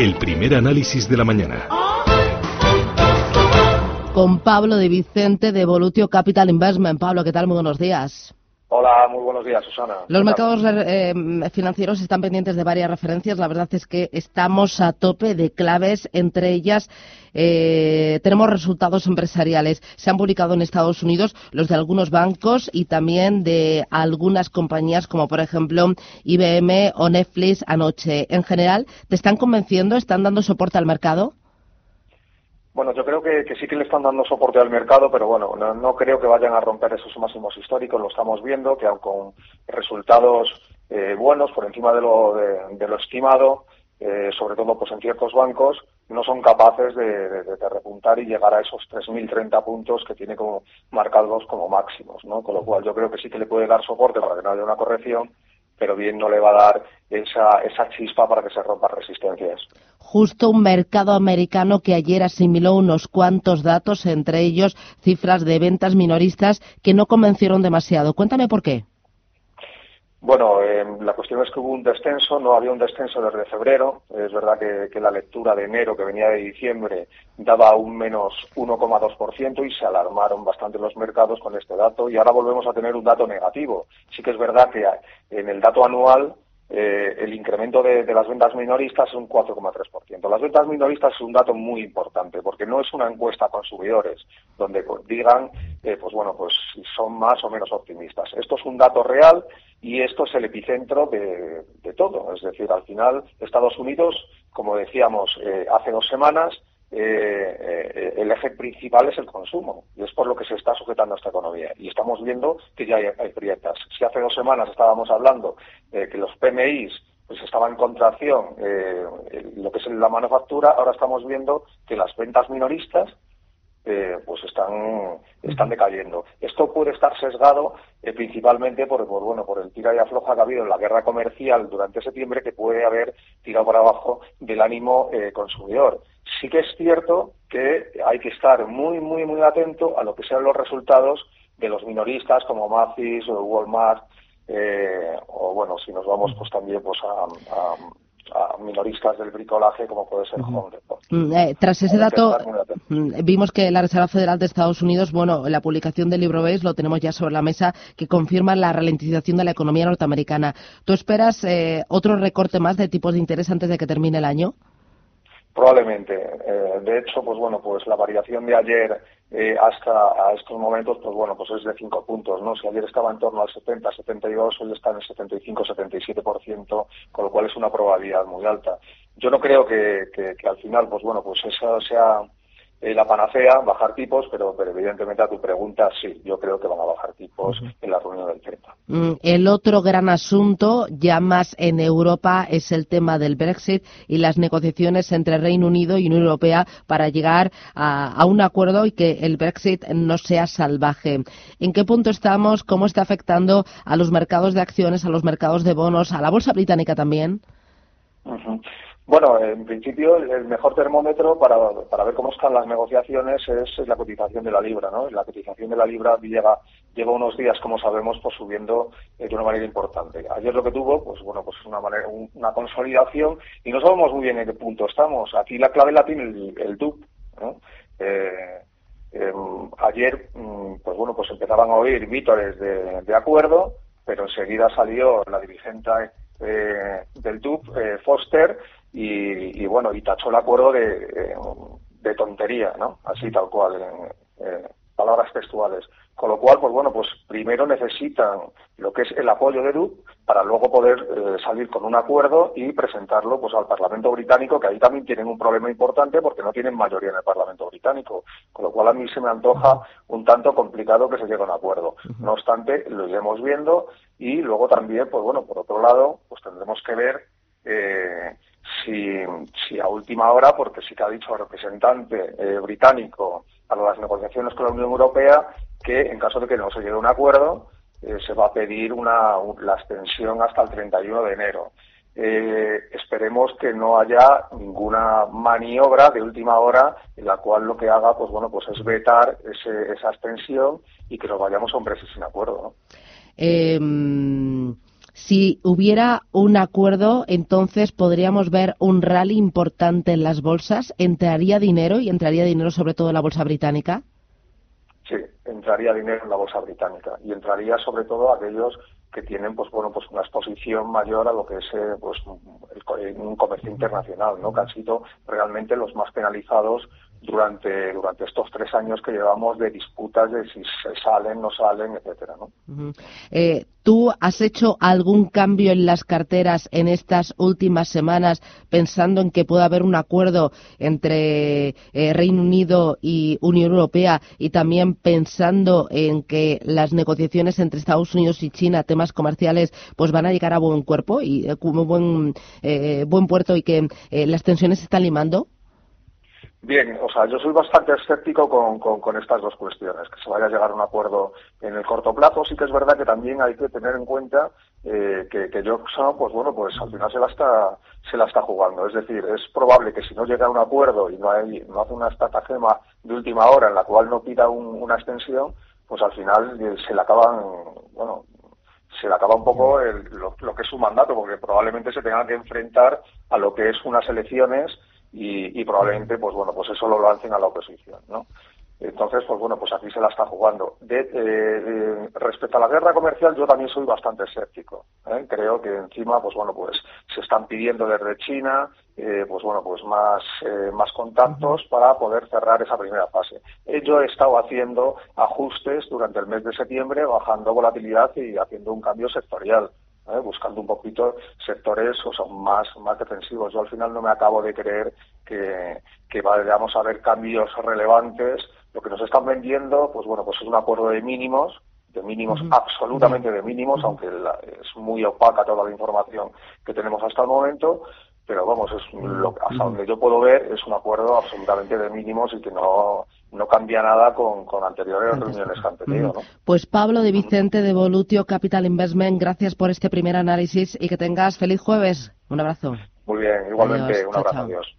el primer análisis de la mañana. Con Pablo de Vicente de Volutio Capital Investment. Pablo, ¿qué tal? Muy buenos días. Hola, muy buenos días, Susana. Los mercados eh, financieros están pendientes de varias referencias. La verdad es que estamos a tope de claves. Entre ellas, eh, tenemos resultados empresariales. Se han publicado en Estados Unidos los de algunos bancos y también de algunas compañías, como por ejemplo IBM o Netflix anoche. En general, ¿te están convenciendo? ¿Están dando soporte al mercado? Bueno, yo creo que, sí que le están dando soporte al mercado, pero bueno, no, creo que vayan a romper esos máximos históricos. Lo estamos viendo, que aun con resultados eh, buenos por encima de lo, de, lo estimado, eh, sobre todo pues en ciertos bancos, no son capaces de, repuntar y llegar a esos 3.030 puntos que tiene como marcados como máximos, ¿no? Con lo cual yo creo que sí que le puede dar soporte para que no haya una corrección, pero bien no le va a dar esa, esa chispa para que se rompan resistencias. Justo un mercado americano que ayer asimiló unos cuantos datos, entre ellos cifras de ventas minoristas que no convencieron demasiado. Cuéntame por qué. Bueno, eh, la cuestión es que hubo un descenso, no había un descenso desde febrero. Es verdad que, la lectura de enero, que venía de diciembre, daba un menos 1,2% y se alarmaron bastante los mercados con este dato y ahora volvemos a tener un dato negativo. Sí que es verdad que en el dato anual eh, el incremento de, las ventas minoristas es un 4,3%. Las ventas minoristas es un dato muy importante porque no es una encuesta a consumidores donde pues, digan, eh, pues bueno, pues son más o menos optimistas. Esto es un dato real y esto es el epicentro de, todo. Es decir, al final Estados Unidos, como decíamos eh, hace dos semanas, eh, eh, el eje principal es el consumo y es por lo que se está sujetando esta economía. Y estamos viendo que ya hay, hay prietas. Si hace dos semanas estábamos hablando de que los PMIs pues estaban en contracción, eh, lo que es la manufactura, ahora estamos viendo que las ventas minoristas eh, pues están, están decayendo. Esto puede estar sesgado eh, principalmente por, bueno, por el tira y afloja que ha habido en la guerra comercial durante septiembre que puede haber tirado por abajo del ánimo eh, consumidor. Sí que es cierto que hay que estar muy, muy, muy atento a lo que sean los resultados de los minoristas como Macy's o Walmart o bueno, si nos vamos pues también pues a a minoristas del bricolaje como puede ser Home Depot. Mm, eh, tras ese dato, mm, vimos que la Reserva Federal de Estados Unidos, bueno, la publicación del libro BES lo tenemos ya sobre la mesa, que confirma la ralentización de la economía norteamericana. ¿Tú esperas eh, otro recorte más de tipos de interés antes de que termine el año? Probablemente. Eh, de hecho, pues bueno, pues la variación de ayer eh, hasta a estos momentos, pues bueno, pues es de cinco puntos, ¿no? Si ayer estaba en torno al 70, 72, hoy está en el 75, 77%, con lo cual es una probabilidad muy alta. Yo no creo que, que, que al final, pues bueno, pues eso sea eh, la panacea, bajar tipos, pero, pero evidentemente a tu pregunta sí, yo creo que van a bajar tipos en la reunión del 30. Mm, el otro gran asunto, ya más en Europa, es el tema del Brexit y las negociaciones entre Reino Unido y Unión Europea para llegar a, a un acuerdo y que el Brexit no sea salvaje. ¿En qué punto estamos? ¿Cómo está afectando a los mercados de acciones, a los mercados de bonos, a la bolsa británica también? Bueno, en principio el mejor termómetro para, para ver cómo están las negociaciones es, la cotización de la libra, ¿no? La cotización de la libra lleva, lleva unos días, como sabemos, pues subiendo eh, de una manera importante. Ayer lo que tuvo, pues bueno, pues una manera, una consolidación y no sabemos muy bien en qué punto estamos. Aquí la clave la tiene el, el DUP, eh, em, ayer, mm, pues bueno, pues empezaban a oír vítores de, acuerdo, pero enseguida salió la dirigente eh, del DUP, Foster, y, bueno, y tachó el acuerdo de, de, tontería, ¿no? Así tal cual, en, palabras textuales. Con lo cual, pues bueno, pues primero necesitan lo que es el apoyo de DUP para luego poder eh, salir con un acuerdo y presentarlo pues al Parlamento británico, que ahí también tienen un problema importante porque no tienen mayoría en el Parlamento británico. Con lo cual a mí se me antoja un tanto complicado que se llegue a un acuerdo. No obstante, lo iremos viendo y luego también, pues bueno, por otro lado, pues tendremos que ver eh, si, si a última hora, porque sí que ha dicho el representante eh, británico para las negociaciones con la Unión Europea que en caso de que no se llegue a un acuerdo, eh, se va a pedir una, la extensión hasta el 31 de enero. Eh, esperemos que no haya ninguna maniobra de última hora en la cual lo que haga pues bueno pues es vetar ese, esa extensión y que nos vayamos Brexit sin acuerdo ¿no? Em, Si hubiera un acuerdo, entonces podríamos ver un rally importante en las bolsas. ¿Entraría dinero y entraría dinero sobre todo en la bolsa británica? Sí, entraría dinero en la bolsa británica y entraría sobre todo aquellos que tienen pues bueno pues una exposición mayor a lo que es eh, pues un comercio internacional no que han sido realmente los más penalizados durante durante estos tres años que llevamos de disputas de si se salen no salen etcétera no eh, tú has hecho algún cambio en las carteras en estas últimas semanas pensando en que pueda haber un acuerdo entre eh, Reino Unido y Unión Europea y también pensando en que las negociaciones entre Estados Unidos y China temas comerciales pues van a llegar a buen cuerpo y eh, como buen buen puerto y que las tensiones se están limando Bien, o sea, yo soy bastante escéptico con, con, estas dos cuestiones, que se vaya a llegar a un acuerdo en el corto plazo. Sí que es verdad que también hay que tener en cuenta eh, que, que Johnson, pues bueno, pues al final se la está se la está jugando. Es decir, es probable que si no llega a un acuerdo y no hay no hace una estratagema de última hora en la cual no pida una extensión, pues al final eh, se le acaban, bueno, se le acaba un poco lo, lo, que es su mandato, porque probablemente se tenga que enfrentar a lo que es unas elecciones y, probablemente, pues bueno, pues eso lo lancen a la oposición, ¿no? Entonces, pues bueno, pues aquí se la está jugando. De, respecto a la guerra comercial, yo también soy bastante escéptico. ¿eh? Creo que encima, pues bueno, pues se están pidiendo desde China, eh, pues bueno, pues más, eh, más contactos para poder cerrar esa primera fase. Yo he estado haciendo ajustes durante el mes de septiembre, bajando volatilidad y haciendo un cambio sectorial. ¿Eh? buscando un poquito sectores o son más, más defensivos. Yo al final no me acabo de creer que, que vayamos a ver cambios relevantes. Lo que nos están vendiendo, pues bueno, pues es un acuerdo de mínimos, de mínimos, absolutamente de mínimos, aunque es muy opaca toda la información que tenemos hasta el momento, pero vamos, es lo, hasta donde yo puedo ver es un acuerdo absolutamente de mínimos y que no, no cambia nada con, con anteriores reuniones que han tenido. ¿no? Pues Pablo de Vicente de Volutio Capital Investment, gracias por este primer análisis y que tengas feliz jueves. Un abrazo. Muy bien, igualmente, un abrazo. Adiós.